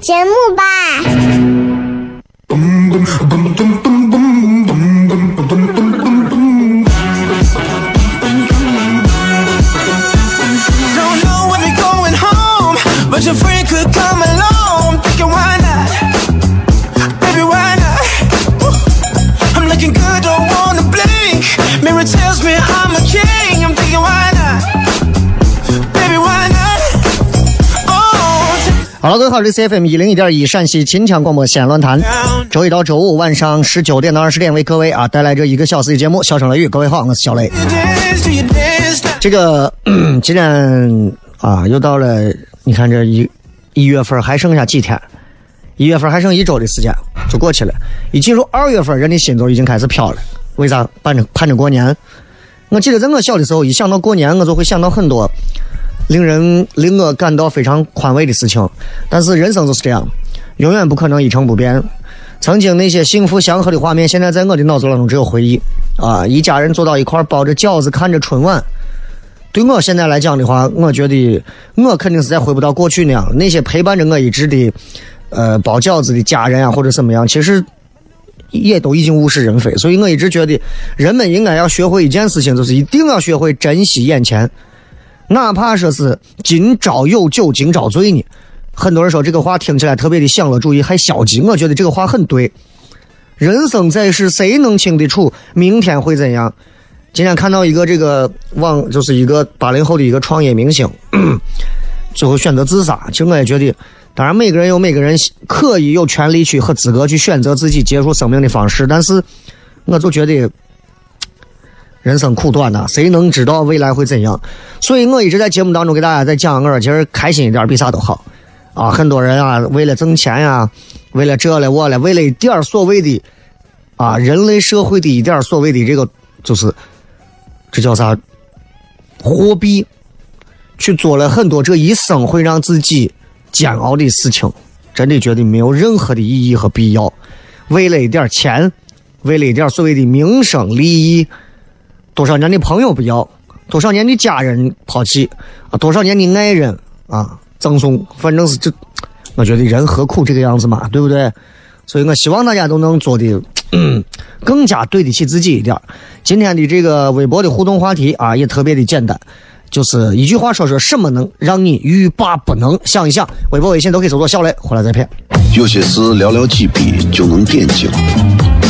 节目吧。各位好，这是 C F M 一零一点一陕西秦腔广播西安论坛，周一到周五晚上十九点到二十点为各位啊带来这一个小时的节目《笑声雷雨》。各位好，我是小雷。这个今天啊，又到了，你看这一一月份还剩下几天？一月份还剩一周的时间就过去了。一进入二月份，人的心都已经开始飘了。为啥？盼着盼着过年。我记得在我小的时候，一想到过年，我就会想到很多。令人令我感到非常宽慰的事情，但是人生就是这样，永远不可能一成不变。曾经那些幸福祥和的画面，现在在我的脑子当中只有回忆。啊，一家人坐到一块包着饺子，看着春晚。对我现在来讲的话，我觉得我肯定是再回不到过去那样。那些陪伴着我一直的，呃，包饺子的家人啊，或者怎么样，其实也都已经物是人非。所以我一直觉得，人们应该要学会一件事情，就是一定要学会珍惜眼前。哪怕说是今朝有酒今朝醉呢，很多人说这个话听起来特别的享乐主义，还消极。我觉得这个话很对。人生在世，谁能清得楚明天会怎样？今天看到一个这个网，就是一个八零后的一个创业明星，最后选择自杀。其实我也觉得，当然每个人有每个人可以有权利去和资格去选择自己结束生命的方式，但是我就觉得。人生苦短呐，谁能知道未来会怎样？所以我一直在节目当中给大家在讲，我说其实开心一点比啥都好啊！很多人啊，为了挣钱呀，为了这了我了，为了一点所谓的啊，人类社会的一点所谓的这个，就是这叫啥货币，去做了很多这一生会让自己煎熬的事情，真的觉得没有任何的意义和必要。为了一点钱，为了一点所谓的名声利益。多少年的朋友不要，多少年的家人抛弃，啊，多少年的爱人啊赠送，反正是这，我觉得人何苦这个样子嘛，对不对？所以我希望大家都能做的嗯更加对得起自己一点。今天的这个微博的互动话题啊，也特别的简单，就是一句话说说什么能让你欲罢不能？想一想，微博、微信都可以搜索“小雷”，回来再骗。有些事寥寥几笔就能点睛，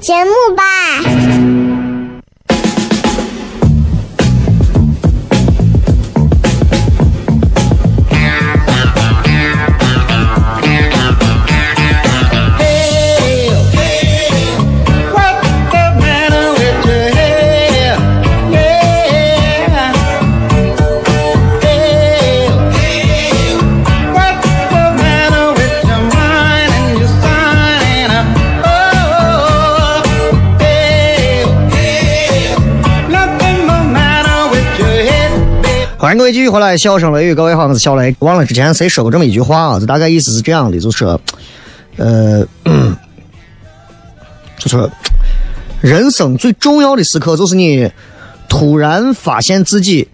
节目吧。欢迎各位继续回来，笑声雷雨，各位好，我是小雷。忘了之前谁说过这么一句话啊？这大概意思是这样的，就是，呃，就是人生最重要的时刻，就是你突然发现自己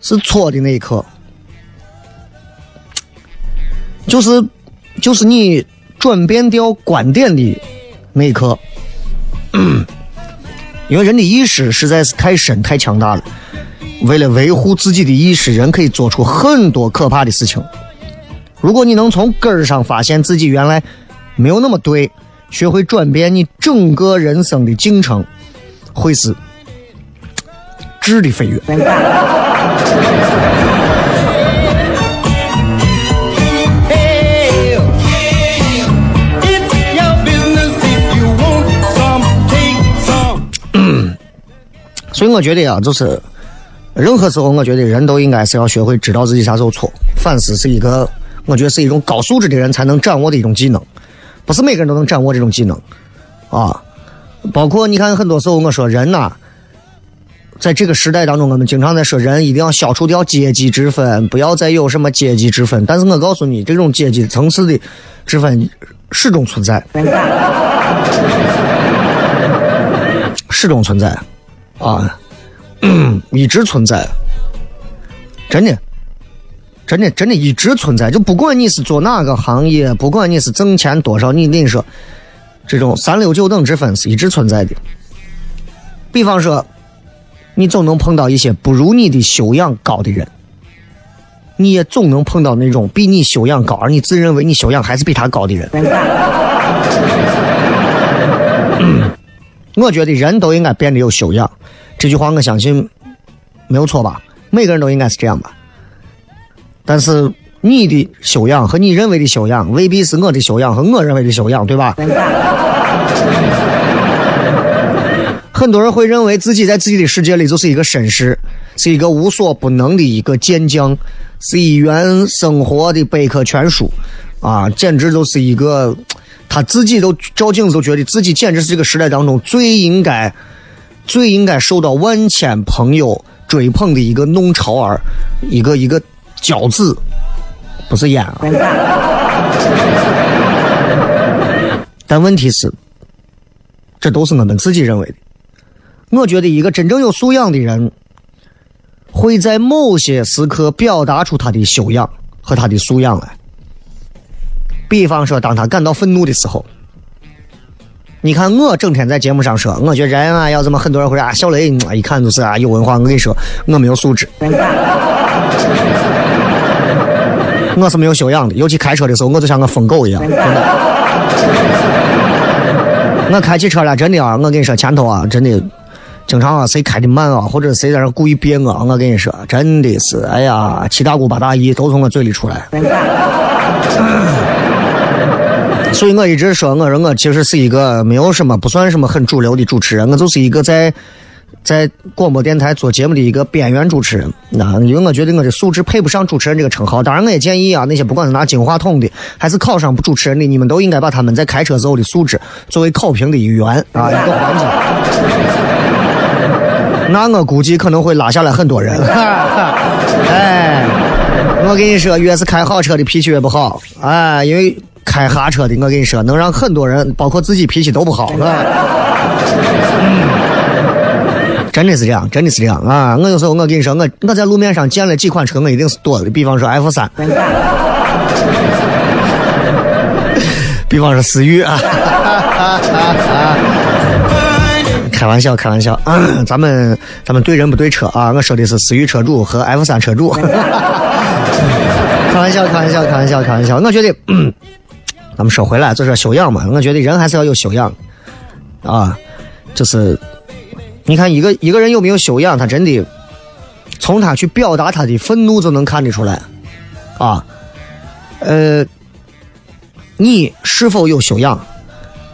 是错的那一刻，就是就是你转变掉观点的那一刻，因为人的意识实在是太深太强大了。为了维护自己的意识，人可以做出很多可怕的事情。如果你能从根儿上发现自己原来没有那么对，学会转变你整个人生的进程，会是质的飞跃。所以我觉得啊，就是。任何时候，我觉得人都应该是要学会知道自己啥时候错。反思是一个，我觉得是一种高素质的人才能掌握的一种技能，不是每个人都能掌握这种技能啊。包括你看，很多时候我说人呐，在这个时代当中，我们经常在说人一定要消除掉阶级之分，不要再有什么阶级之分。但是我告诉你，这种阶级层次的之分始终存在，始终存在啊。一直存在，真的，真的，真的一直存在。就不管你是做哪个行业，不管你是挣钱多少，你跟你说，这种三六九等之分是一直存在的。比方说，你总能碰到一些不如你的修养高的人，你也总能碰到那种比你修养高，而你自认为你修养还是比他高的人。我觉得人都应该变得有修养。这句话我相信没有错吧？每个人都应该是这样吧。但是你的修养和你认为的修养未必是我的修养和我认为的修养，对吧？很多人会认为自己在自己的世界里就是一个绅士，是一个无所不能的一个健将，是一员生活的百科全书啊，简直就是一个他自己都照镜子都觉得自己简直是这个时代当中最应该。最应该受到万千朋友追捧的一个弄潮儿，一个一个骄子，不是烟啊。但问题是，这都是我们自己认为的。我觉得一个真正有素养的人，会在某些时刻表达出他的修养和他的素养来。比方说，当他感到愤怒的时候。你看我整天在节目上说，我觉得人啊要怎么？很多人会说啊，小雷一看就是啊有文化。我跟你说，我没有素质，我是没有修养的。尤其开车的时候，我就像个疯狗一样。真的我开起车来真的啊，我跟你说前头啊，真的经常啊谁开的慢啊，或者谁在那故意别我，我跟你说真的是，哎呀七大姑八大姨都从我嘴里出来。所以我一直说，我说我其实是一个没有什么不算什么很主流的主持人，我就是一个在在广播电台做节目的一个边缘主持人。那因为我觉得我的素质配不上主持人这个称号。当然，我也建议啊，那些不管是拿金话筒的，还是考上不主持人的，你们都应该把他们在开车时候的素质作为考评的一员啊，一个环节。那我估计可能会拉下来很多人。哎，我跟你说，越是开好车的脾气越不好。哎，因为。开哈车的，我跟你说，能让很多人，包括自己脾气都不好，是吧？真的是这样，真的是这样啊！我有时候我跟你说，我我在路面上见了几款车，我一定是躲的，比方说 F 三，比方说思域啊。开玩笑，开玩笑，咱们咱们对人不对车啊！我说的是思域车主和 F 三车主。开玩笑，开玩笑，开玩笑，开玩笑。我觉得，咱们说回来，就说修养嘛。我觉得人还是要有修养啊，就是你看一个一个人有没有修养，他真的从他去表达他的愤怒就能看得出来啊。呃，你是否有修养，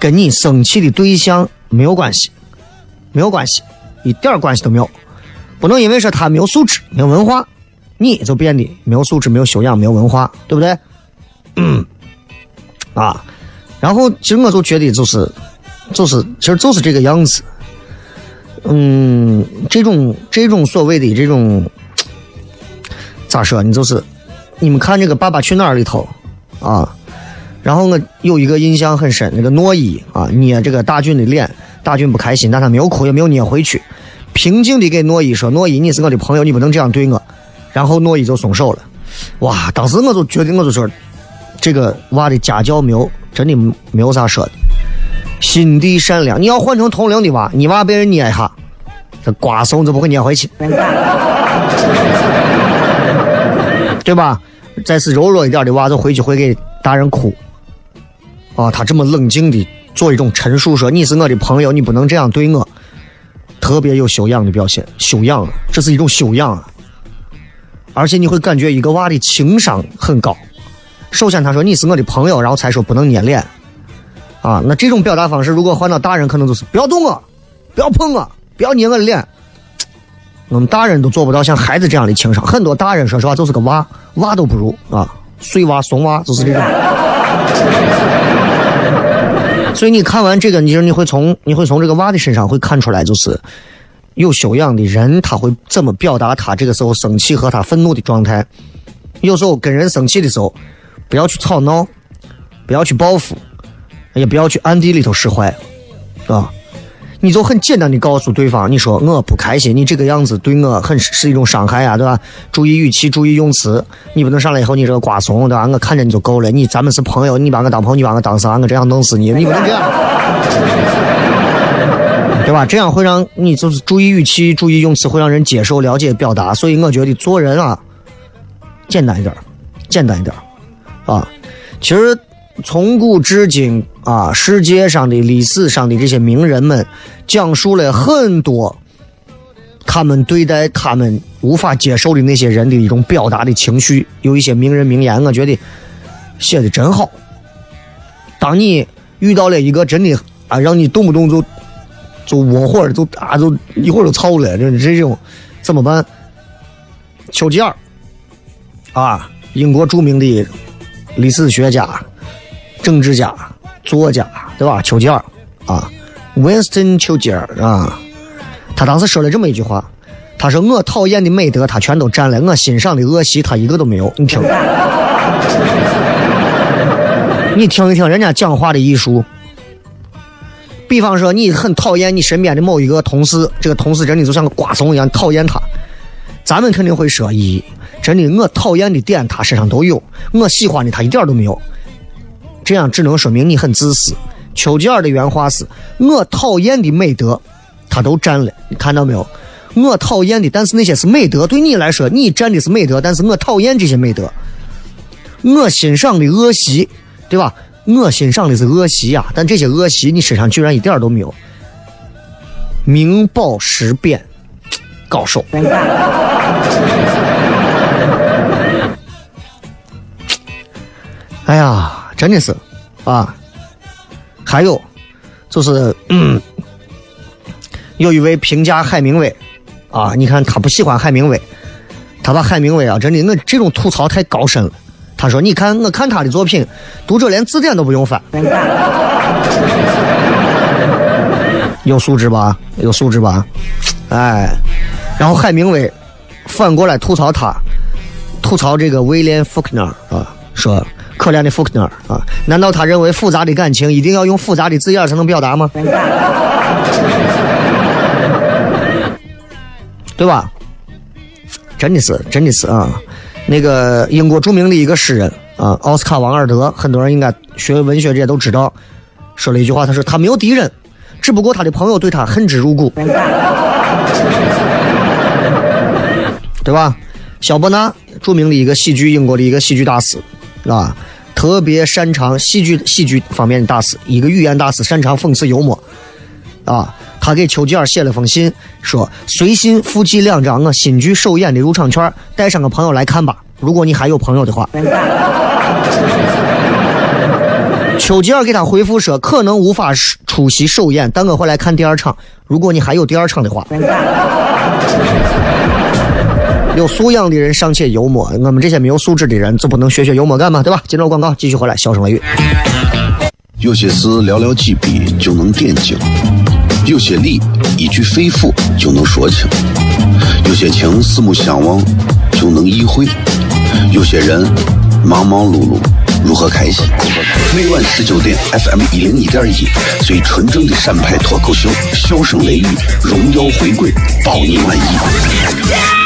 跟你生气的对象没有关系。没有关系，一点关系都没有。不能因为说他没有素质、没有文化，你就变得没有素质、没有修养、没有文化，对不对？嗯，啊，然后其实我就觉得就是，就是，其实就是这个样子。嗯，这种这种所谓的这种咋说？你就是你们看这个《爸爸去哪儿》里头啊，然后我有一个印象很深，那个诺伊啊捏这个大俊的脸。大俊不开心，但他没有哭，也没有捏回去，平静的给诺伊说：“诺伊，你是我的朋友，你不能这样对我。”然后诺伊就松手了。哇！当时我就觉得，我就说，这个娃的家教没有，真的没有啥说的，心地善良。你要换成同龄的娃，你娃被人捏一下，这瓜怂就不会捏回去，对吧？再是柔弱一点的娃，就回去会给大人哭。啊，他这么冷静的。做一种陈述，说你是我的朋友，你不能这样对我。特别有修养的表现，修养，这是一种修养啊。而且你会感觉一个娃的情商很高。首先他说你是我的朋友，然后才说不能捏脸。啊，那这种表达方式，如果换到大人，可能就是不要动我，不要碰我，不要捏我的脸。我们大人都做不到像孩子这样的情商，很多大人说实话就是个娃，娃都不如啊，碎娃、怂娃就是这种。所以你看完这个，你就你会从你会从这个娃的身上会看出来，就是有修养的人他会怎么表达他这个时候生气和他愤怒的状态。有时候跟人生气的时候，不要去吵闹，不要去报复，也不要去暗地里头使坏，啊。你就很简单的告诉对方，你说我不开心，你这个样子对我很是一种伤害啊，对吧？注意语气，注意用词，你不能上来以后你这个瓜怂，对吧？我看着你就够了，你咱们是朋友，你把我当朋友，你把我当啥？我这样弄死你，你不能这样，对吧？这样会让你就是注意语气，注意用词，会让人接受、了解、表达。所以我觉得做人啊，简单一点，简单一点，啊，其实。从古至今啊，世界上的历史上的这些名人们，讲述了很多他们对待他们无法接受的那些人的一种表达的情绪。有一些名人名言，我觉得写的真好。当你遇到了一个真的啊，让你动不动就就窝火，就啊，就一会儿就操了，这这种怎么办？丘吉尔啊，英国著名的历史学家。政治家、作家，对吧？丘吉尔啊，Winston 丘吉尔啊，他当时说了这么一句话，他说：“我讨厌的美德，他全都占了；我欣赏的恶习，他一个都没有。”你听，你听一听人家讲话的艺术。比方说，你很讨厌你身边的某一个同事，这个同事真的就像个瓜怂一样讨厌他，咱们肯定会说：“咦，真的，我讨厌的点他身上都有，我喜欢的他一点都没有。”这样只能说明你很自私。丘吉尔的原话是：“我讨厌的美德，他都占了。你看到没有？我讨厌的，但是那些是美德。对你来说，你占的是美德，但是我讨厌这些美德。我欣赏的恶习，对吧？我欣赏的是恶习呀，但这些恶习你身上居然一点都没有。明宝石变，高手。哎呀！真的是，啊，还有，就是，嗯，有一位评价海明威，啊，你看他不喜欢海明威，他把海明威啊，真的，我这种吐槽太高深了。他说：“你看，我看他的作品，读者连字典都不用翻。”有素质吧？有素质吧？哎，然后海明威反过来吐槽他，吐槽这个威廉·福克纳啊，说。可怜的福克纳啊！难道他认为复杂的感情一定要用复杂的字眼才能表达吗？对吧？真的是，真的是啊！那个英国著名的一个诗人啊，奥斯卡·王尔德，很多人应该学文学这些都知道，说了一句话，他说他没有敌人，只不过他的朋友对他恨之入骨，对吧？肖伯纳，著名的一个喜剧，英国的一个喜剧大师，啊，特别擅长戏剧戏剧方面的大师，一个语言大师，擅长讽刺幽默，啊。他给丘吉尔写了封信，说：“随信附寄两张我新剧首演的入场券，带上个朋友来看吧。如果你还有朋友的话。”丘吉尔给他回复说：“可能无法出席首演，但我会来看第二场。如果你还有第二场的话。”有素养的人尚且幽默，我们这些没有素质的人就不能学学幽默感吗？对吧？进入广告，继续回来，笑声雷雨。有些事寥寥几笔就能点睛。有些理一句肺腑就能说清，有些情四目相望就能意会，有些人忙忙碌碌如何开心？每晚十九点，FM 一零一点一，最纯正的陕派脱口秀，笑声雷雨，荣耀回归，保你满意。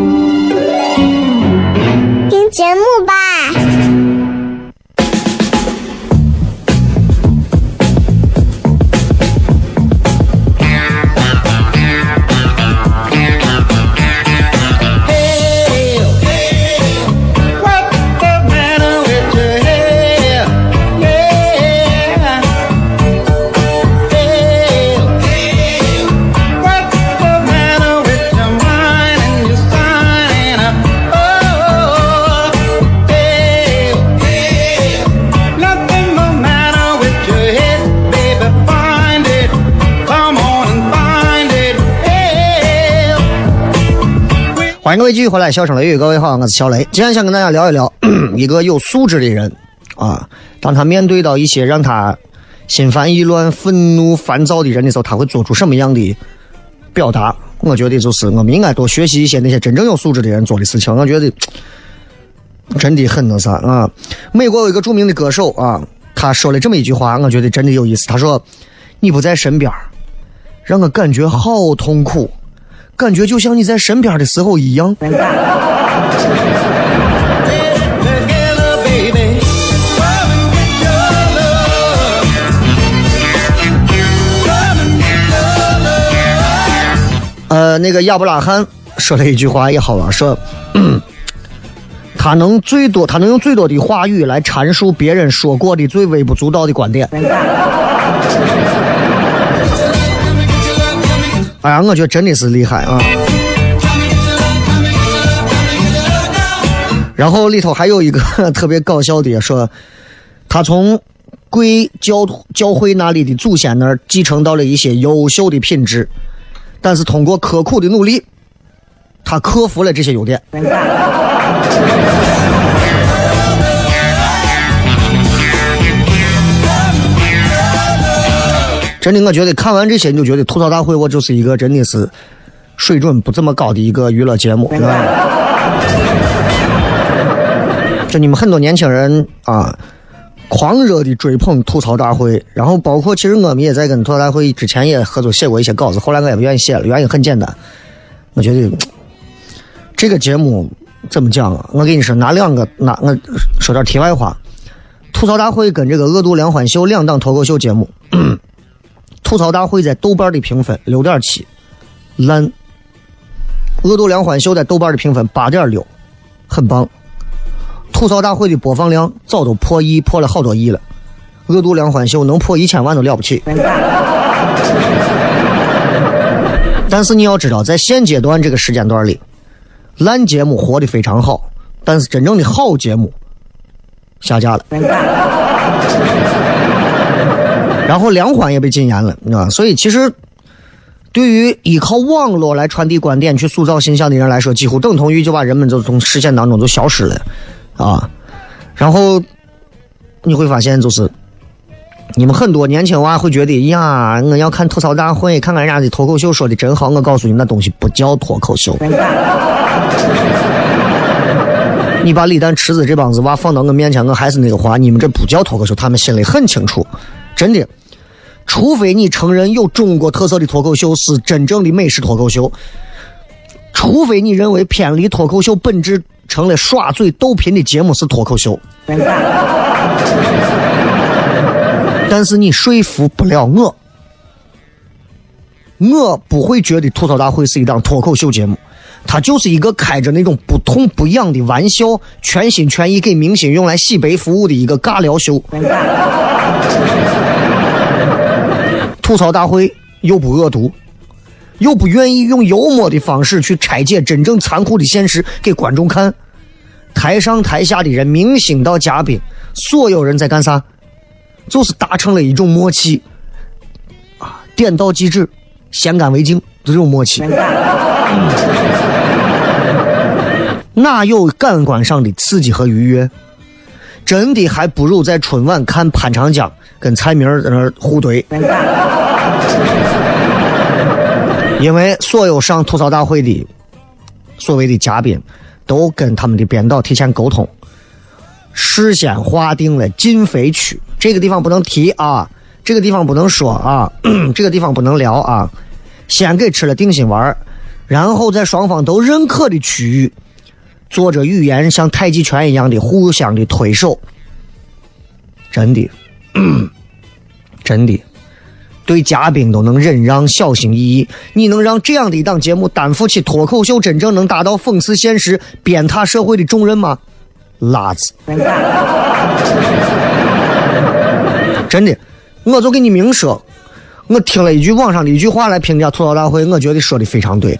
听节目吧。欢迎各位继续回来，笑声雷雨，各位好，我是小雷。今天想跟大家聊一聊 一个有素质的人啊，当他面对到一些让他心烦意乱、愤怒烦躁的人的时候，他会做出什么样的表达？我觉得就是我们应该多学习一些那些真正有素质的人做的事情。我觉得 真的很那啥啊。美国有一个著名的歌手啊，他说了这么一句话，我觉得真的有意思。他说：“你不在身边，让我感觉好痛苦。”感觉就像你在身边的时候一样。呃，那个亚伯拉罕说了一句话也好玩，说，他能最多，他能用最多的话语来阐述别人说过的最微不足道的观点。哎呀，我觉得真的是厉害啊！然后里头还有一个 特别搞笑的，说他从贵教教会那里的祖先那儿继承到了一些优秀的品质，但是通过刻苦的努力，他克服了这些优点。真的，我觉得看完这些，你就觉得吐槽大会，我就是一个真的是水准不怎么高的一个娱乐节目，知道吗？就你们很多年轻人啊，狂热的追捧吐槽大会，然后包括其实我们也在跟吐槽大会之前也合作写过一些稿子，后来我也不愿意写了，原因很简单，我觉得这个节目怎么讲啊？我跟你说，拿两个拿我说点题外话，吐槽大会跟这个恶毒连欢秀两档脱口秀节目。吐槽大会在豆瓣的评分六点七，烂。恶毒梁欢秀在豆瓣的评分八点六，很棒。吐槽大会的播放量早都破亿，破了好多亿了。恶毒梁欢秀能破一千万都了不起。但是你要知道，在现阶段这个时间段里，烂节目活得非常好，但是真正的好节目下架了。然后梁欢也被禁言了，你知道吧？所以其实。对于依靠网络来传递观点、去塑造形象的人来说，几乎等同于就把人们就从视线当中就消失了，啊！然后你会发现，就是你们很多年轻娃会觉得呀，我要看吐槽大会，看看人家的脱口秀说的真好。我告诉你，那东西不叫脱口秀。你把李诞、池子这帮子娃放到我面前，我还是那个话，你们这不叫脱口秀，他们心里很清楚，真的。除非你承认有中国特色的脱口秀是真正的美式脱口秀，除非你认为偏离脱口秀本质成了耍嘴逗贫的节目是脱口秀，但是你说服不了我，我不会觉得吐槽大会是一档脱口秀节目，它就是一个开着那种不痛不痒的玩笑，全心全意给明星用来洗白服务的一个尬聊秀。吐槽大会又不恶毒，又不愿意用幽默的方式去拆解真正残酷的现实给观众看。台上台下的人，明星到嘉宾，所有人在干啥？就是达成了一种默契啊，点到即止，先干为敬这种默契。哪有感官上的刺激和愉悦？真的还不如在春晚看潘长江跟蔡明在那互怼。因为所有上吐槽大会的所谓的嘉宾，都跟他们的编导提前沟通，事先划定了禁飞区，这个地方不能提啊，这个地方不能说啊，这个地方不能聊啊，先给吃了定心丸，然后在双方都认可的区域，做着语言像太极拳一样的互相的推手，真的，真的。对嘉宾都能忍让、小心翼翼，你能让这样的一档节目担负起脱口秀真正能达到讽刺现实、鞭挞社会的重任吗？辣子！真的，我就给你明说，我听了一句网上的一句话来评价吐槽大会，我觉得说的非常对。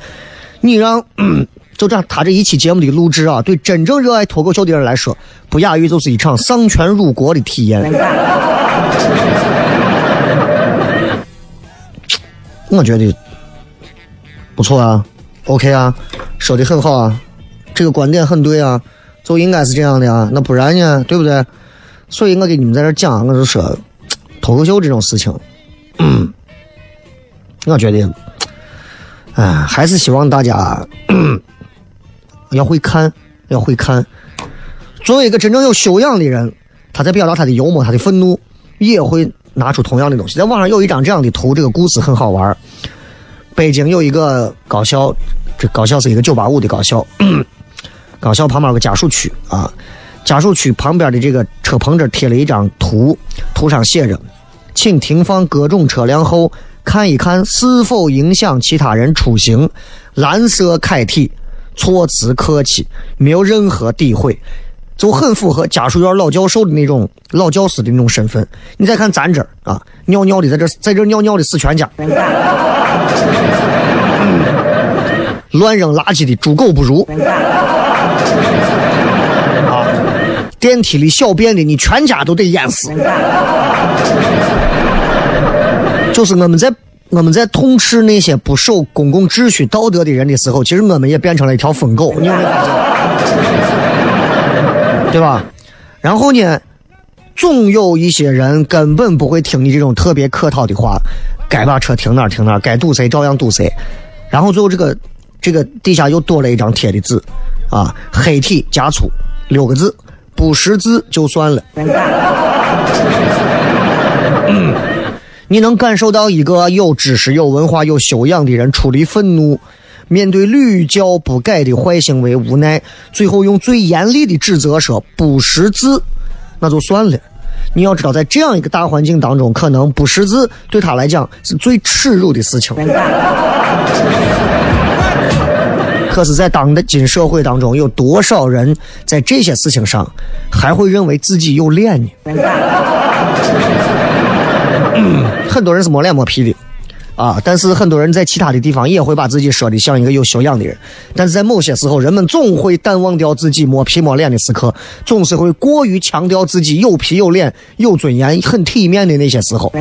你让 就这样，他这一期节目的录制啊，对真正热爱脱口秀的人来说，不亚于就是一场丧权辱国的体验。我觉得不错啊，OK 啊，说的很好啊，这个观点很对啊，就应该是这样的啊，那不然呢，对不对？所以我给你们在这讲，我就说脱口秀这种事情，嗯 我觉得，哎，还是希望大家 要会看，要会看。作为一个真正有修养的人，他在表达他的幽默，他的愤怒，也会。拿出同样的东西，在网上有一张这样的图，这个故事很好玩。北京有一个高校，这高校是一个九八五的高校，高校旁边有个家属区啊，家属区旁边的这个车棚这贴了一张图，图上写着：“请停放各种车辆后看一看是否影响其他人出行。”蓝色楷体，措辞客气，没有任何诋毁。就很符合家属院老教授的那种老教师的那种身份。你再看咱这儿啊，尿尿的在这在这尿尿的死全家，乱扔垃圾的猪狗不如，啊，电梯里小便的你全家都得淹死。就是我们在我们在痛斥那些不守公共秩序道德的人的时候，其实我们也变成了一条疯狗。对吧？然后呢，总有一些人根本不会听你这种特别客套的话，该把车停哪停哪，该堵谁照样堵谁。然后最后这个这个底下又多了一张贴的字，啊，黑体加粗六个字，不识字就算了。你能感受到一个有知识、有文化、有修养的人处理愤怒。面对屡教不改的坏行为，无奈最后用最严厉的指责说：“不识字，那就算了。你要知道，在这样一个大环境当中，可能不识字对他来讲是最耻辱的事情。可是，在当今社会当中，有多少人在这些事情上还会认为自己有脸呢？很多人是摸脸摸皮的，啊，但是很多人在其他的地方也会把自己说的像一个有修养的人，但是在某些时候，人们总会淡忘掉自己摸皮摸脸的时刻，总是会过于强调自己有皮有脸、有尊严、很体面的那些时候。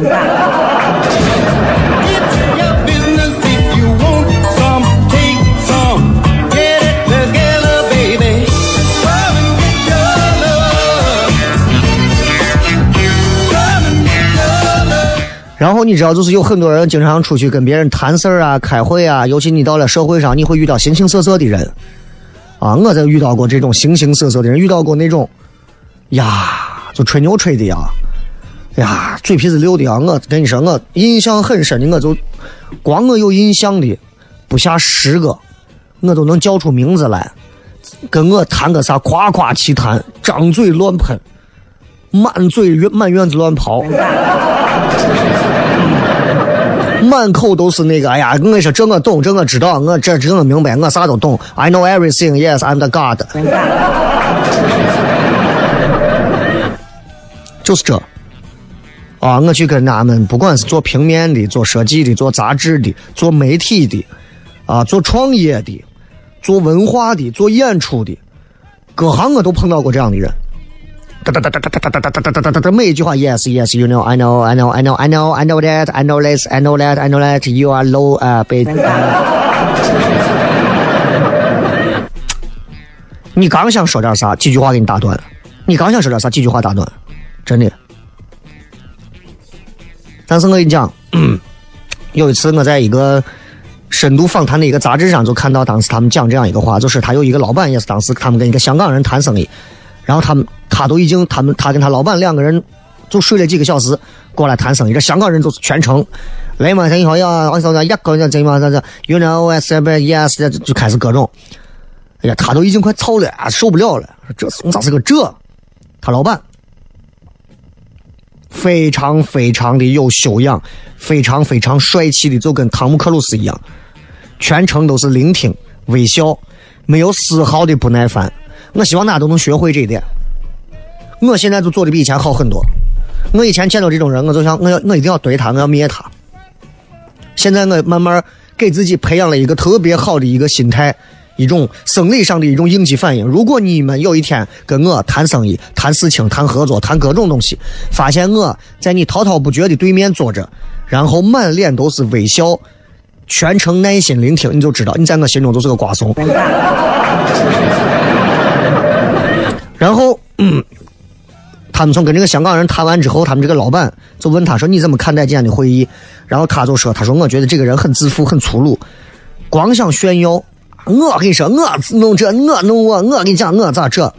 然后你知道，就是有很多人经常出去跟别人谈事儿啊、开会啊，尤其你到了社会上，你会遇到形形色色的人，啊，我在遇到过这种形形色色的人，遇到过那种，呀，就吹牛吹的呀，呀，嘴皮子溜的呀，我跟你说，我印象很深的，我就光我有印象的不下十个，我都能叫出名字来，跟我谈个啥夸夸其谈，张嘴乱喷，满嘴满院子乱跑。满口都是那个，哎呀！我跟你说，这我懂，这我知道，我这这我明白，我啥都懂。I know everything. Yes, I'm the God. 就是这。啊，我去跟他们，不管是做平面的、做设计的、做杂志的、做媒体的，啊，做创业的、做文化的、做演出的，各行我都碰到过这样的人。哒哒哒哒哒哒哒哒哒哒哒哒哒，每一句话，yes yes，you know，I know，I know，I know，I know，I know that，I know this，I know that，I know that，you are low 啊，被。你刚想说点啥，几句话给你打断了。你刚想说点啥，几句话打断，真的。但是我跟你讲，有一次我在一个深度访谈的一个杂志上，就看到当时他们讲这样一个话，就是他有一个老板，也是当时他们跟一个香港人谈生意。然后他们，他都已经，他们，他跟他老板两个人就睡了几个小时，过来谈生意。这香港人就是全程，来嘛，你好呀，我说呀，搞呀，怎么这这，you know I said yes，就开始各种。哎呀，他都已经快操了，受不了了。这咋是个这？他老板非常非常的有修养，非常非常帅气的，就跟汤姆克鲁斯一样，全程都是聆听、微笑，没有丝毫的不耐烦。我希望大家都能学会这一点。我现在就做的比以前好很多。我以前见到这种人，我就想，我要我一定要怼他，我要灭他。现在我慢慢给自己培养了一个特别好的一个心态，一种生理上的一种应激反应。如果你们有一天跟我谈生意、谈事情、谈合作、谈各种东西，发现我在你滔滔不绝的对面坐着，然后满脸都是微笑，全程耐心聆听，你就知道你在我心中就是个瓜怂。然后，嗯，他们从跟这个香港人谈完之后，他们这个老板就问他说：“你怎么看待今天的会议？”然后他就说：“他说我觉得这个人很自负，很粗鲁，光想炫耀。我跟你说，我弄这，我弄我，我跟你讲，我咋这？”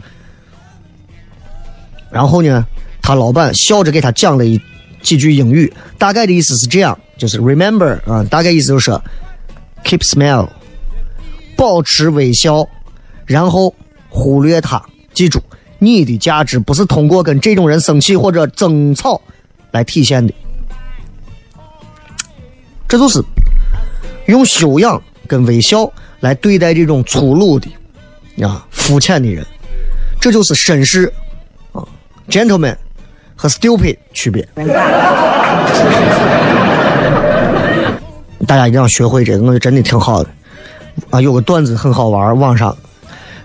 然后呢，他老板笑着给他讲了一几句英语，大概的意思是这样，就是 “remember” 啊，大概意思就是 “keep smile”，保持微笑，然后忽略他。记住，你的价值不是通过跟这种人生气或者争吵来体现的，这就是用修养跟微笑来对待这种粗鲁的、啊肤浅的人，这就是绅士啊，gentleman 和 stupid 区别。大家一定要学会这个，我觉得真的挺好的啊。有个段子很好玩，网上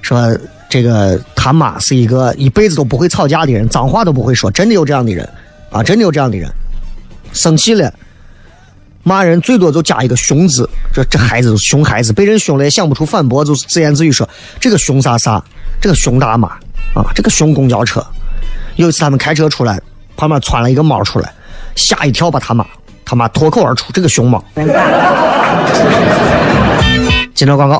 说。这个他妈是一个一辈子都不会吵架的人，脏话都不会说，真的有这样的人，啊，真的有这样的人，生气了，骂人最多就加一个熊字，这这孩子熊孩子，被人凶了也想不出反驳，就是自言自语说这个熊啥啥，这个熊大妈啊，这个熊公交车。有一次他们开车出来，旁边窜了一个猫出来，吓一跳，把他妈他妈脱口而出这个熊猫。接着广告。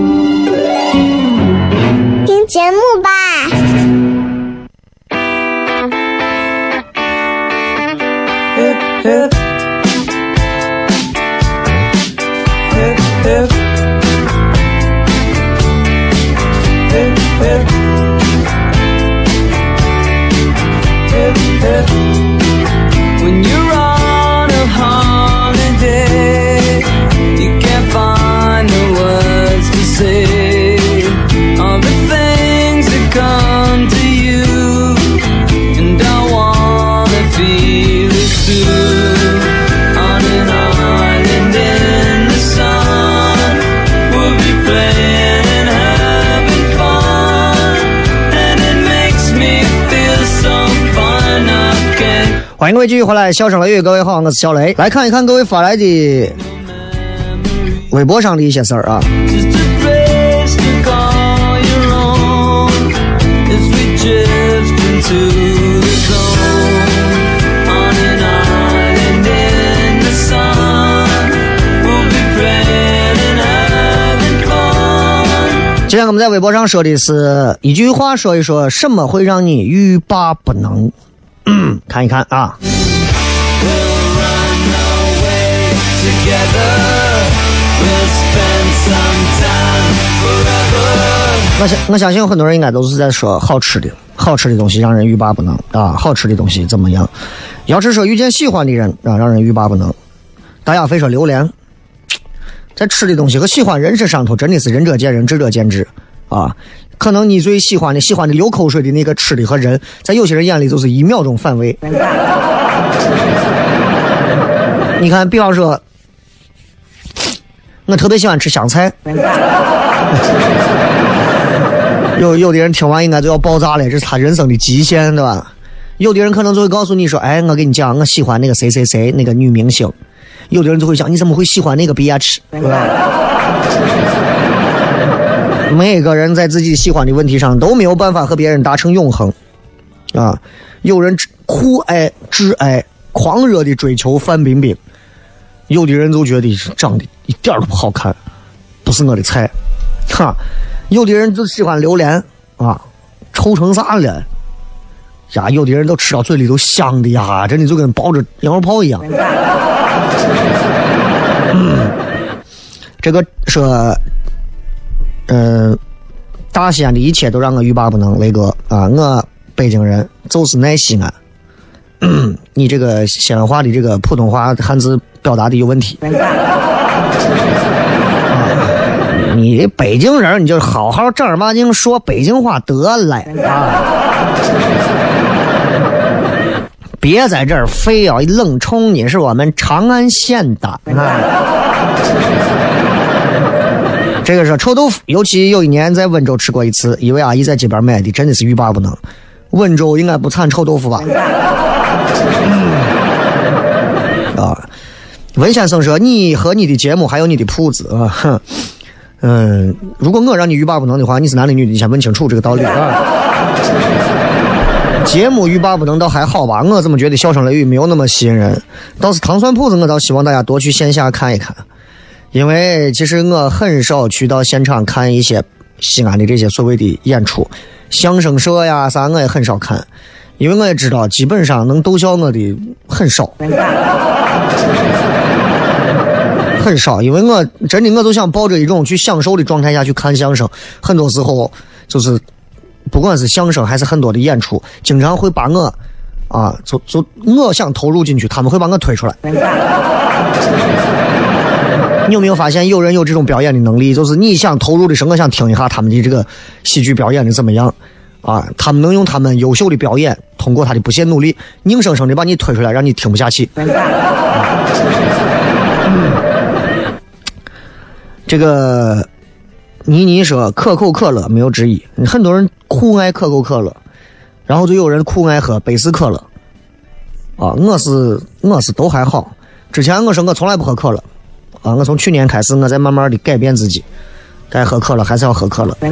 听节目吧。欢迎各位继续回来，笑声雷雨，各位好，我是小雷。来看一看各位发来的微博上的一些事儿啊。今天我们在微博上说的是一句话，说一说什么会让你欲罢不能。嗯，看一看啊，我相我相信有很多人应该都是在说好吃的，好吃的东西让人欲罢不能啊，好吃的东西怎么样？要是说遇见喜欢的人啊，让人欲罢不能。大家非说榴莲，在吃的东西和喜欢人身上头，真的是仁者见仁，智者见智啊。可能你最喜欢的、喜欢的流口水的那个吃的和人，在有些人眼里就是一秒钟反胃。你看，比方说，我特别喜欢吃香菜。有有的人听完应该就要爆炸了，这是他人生的极限，对吧？有的人可能就会告诉你说：“哎，我跟你讲，我喜欢那个谁谁谁那个女明星。”有的人就会想：“你怎么会喜欢那个 B H？” 对吧？每个人在自己喜欢的问题上都没有办法和别人达成永恒啊！有人酷爱、挚爱、狂热的追求范冰冰，有的人就觉得长得一点都不好看，不是我的菜，哈。有的人就喜欢榴莲啊，臭成啥了？呀，有的人都吃到嘴里都香的呀，真的就跟抱着羊肉泡一样。嗯，这个说，嗯、大西安的一切都让我欲罢不能。雷哥啊，我北京人，就是爱西安。嗯 你这个西安话的这个普通话汉字表达的有问题。你北京人，你就好好正儿八经说北京话得了啊！别在这儿非要冷冲你是我们长安县的啊！这个是臭豆腐，尤其有一年在温州吃过一次，一位阿姨在街边买的，真的是欲罢不能。温州应该不产臭豆腐吧？啊，文先生说：“你和你的节目还有你的铺子啊，哼。”嗯，如果我让你欲罢不能的话，你是男的女的？你先问清楚这个道理啊。节目欲罢不能倒还好吧，我怎么觉得笑声雷雨没有那么吸引人？倒是糖蒜铺子，我倒希望大家多去线下看一看，因为其实我很少去到现场看一些西安的这些所谓的演出，相声社呀啥我也很少看，因为我也知道，基本上能逗笑我的很少，很少。因为我真的我都想抱着一种去享受的状态下去看相声，很多时候就是不管是相声还是很多的演出，经常会把我啊，就就我想投入进去，他们会把我推出来。你有没有发现有人有这种表演的能力？就是你想投入的时候，我想听一下他们的这个喜剧表演的怎么样啊？他们能用他们优秀的表演，通过他的不懈努力，硬生生的把你推出来，让你听不下去。这个倪妮说可口可乐没有之一，很多人酷爱可口可乐，然后就有人酷爱喝百事可乐。啊，我是我是都还好。之前我说我从来不喝可乐，啊，我从去年开始我在慢慢的改变自己，该喝可乐还是要喝可乐。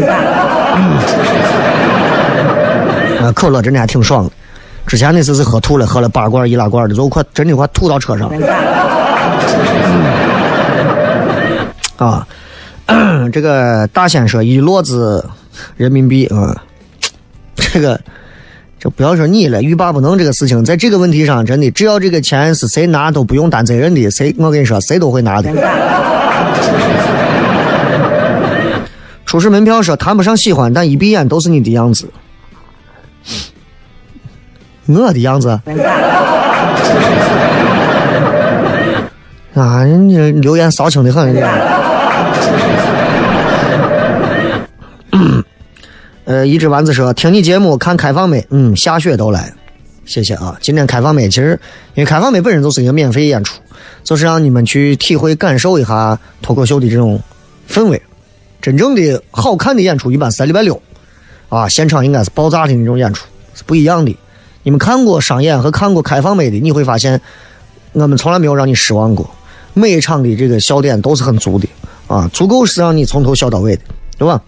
啊，可乐真的还挺爽的。之前那次是喝吐了，喝了八罐易拉罐的，最后快真的快吐到车上。啊，这个大仙说一摞子人民币啊，这个。就不要说你了，欲罢不能这个事情，在这个问题上，真的只要这个钱是谁拿都不用担责任的，谁我跟你说，谁都会拿的。出示门票说谈不上喜欢，但一闭眼都是你的样子，我的样子。啊，你留言骚情的很。呃，一只丸子说：“听你节目，看开放美，嗯，下雪都来，谢谢啊！今天开放美，其实因为开放美本身就是一个免费演出，就是让你们去体会、感受一下脱口秀的这种氛围。真正的好看的演出一般是在礼拜六，啊，现场应该是爆炸的那种演出，是不一样的。你们看过商演和看过开放美的，你会发现，我们从来没有让你失望过，每一场的这个笑点都是很足的，啊，足够是让你从头笑到尾的，对吧？”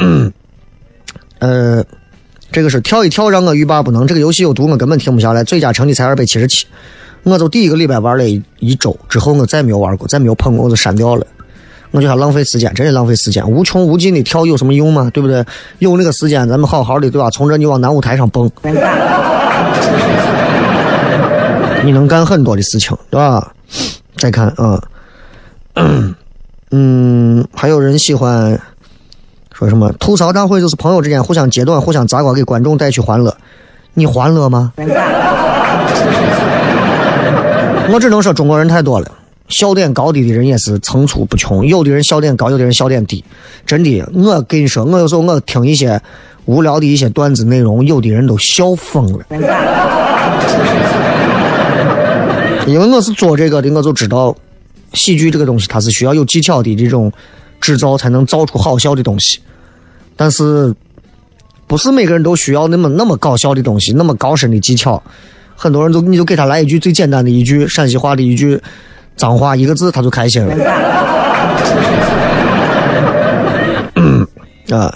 嗯呃，这个是跳一跳让我欲罢不能。这个游戏有毒，我根本停不下来。最佳成绩才二百七十七，我就第一个礼拜玩了一一周，之后我再没有玩过，再没有碰过，我就删掉了。我觉得浪费时间，真的浪费时间，无穷无尽的跳有什么用吗？对不对？有那个时间，咱们好好的，对吧？从这你往南舞台上蹦，你能干很多的事情，对吧？再看啊，嗯，还有人喜欢。说什么吐槽大会就是朋友之间互相揭短、互相砸瓜，给观众带去欢乐。你欢乐吗？我只能说中国人太多了，笑点高低的人也是层出不穷。有的人笑点高，有的人笑点低。真的，我跟你说，我有时候我听一些无聊的一些段子内容，有的人都笑疯了。因为我是做这个的，我就知道喜剧这个东西它是需要有技巧的这种制造，才能造出好笑的东西。但是，不是每个人都需要那么那么搞笑的东西，那么高深的技巧。很多人都，你就给他来一句最简单的一句陕西话的一句脏话，一个字他就开心了。啊，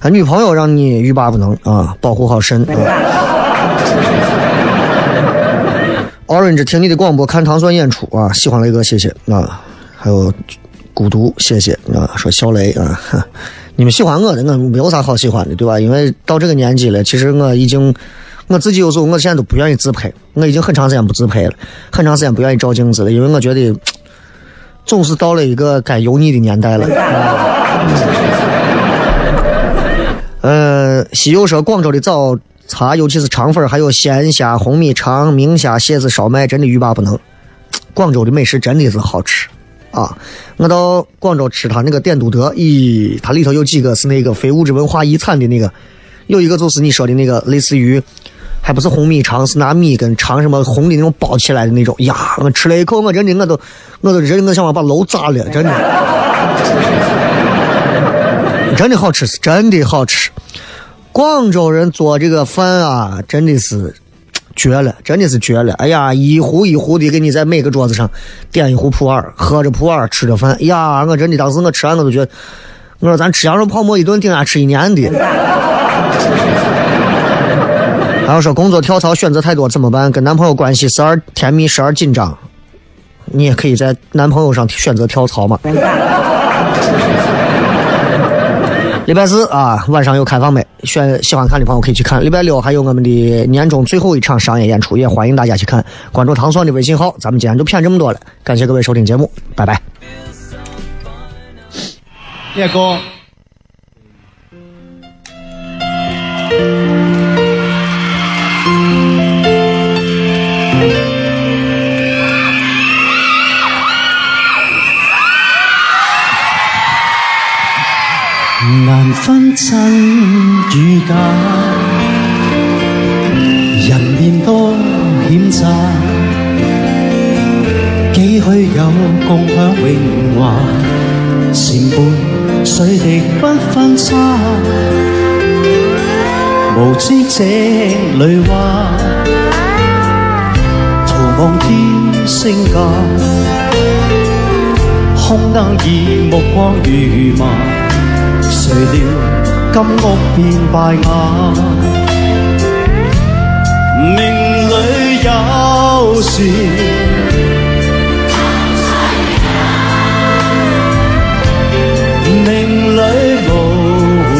他女朋友让你欲罢不能啊，保护好身。Orange 听你的广播，看糖蒜演出啊，喜欢雷哥，谢谢啊。还有孤独，谢谢啊。说小雷啊。你们喜欢我的，我没有啥好喜欢的，对吧？因为到这个年纪了，其实我已经，我自己有时候我现在都不愿意自拍，我已经很长时间不自拍了，很长时间不愿意照镜子了，因为我觉得总是到了一个该油腻的年代了。呃，西游说广州的早茶，尤其是肠粉，还有鲜虾、红米肠、明虾、蟹子烧麦，真的欲罢不能。广州的美食真的是好吃。啊，我到广州吃他那个点都德，咦，它里头有几个是那个非物质文化遗产的那个，有一个就是你说的那个，类似于，还不是红米肠，是拿米跟肠什么红的那种包起来的那种，呀，我吃了一口，我真的我都，我都真的想把楼砸了，真的，真的好吃，是真的好吃，广州人做这个饭啊，真的是。绝了，真的是绝了！哎呀，一壶一壶的给你在每个桌子上点一壶普洱，喝着普洱吃着饭。哎呀，我真的当时我吃完我都觉得，我说咱吃羊肉泡馍一顿顶下吃一年的。还有说工作跳槽选择太多怎么办？跟男朋友关系时而甜蜜时而紧张，你也可以在男朋友上选择跳槽嘛。礼拜四啊，晚上有开放没，选喜欢看的朋友可以去看。礼拜六还有我们的年终最后一场商业演出，也欢迎大家去看。关注唐宋的微信号，咱们今天就骗这么多了，感谢各位收听节目，拜拜。夜哥，難分真與假，人面多險詐，幾許有共享榮華，前半水滴不分差，無知井裏話，途望天星價。空燈以目光如麻，谁料金屋变败瓦？命里有时，命里无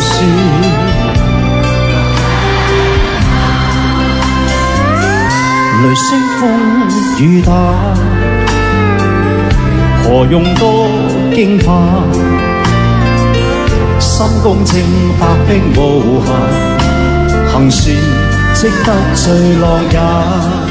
事。雷声风雨打，何用多惊怕？心公称百般无限行船，积得坠落也。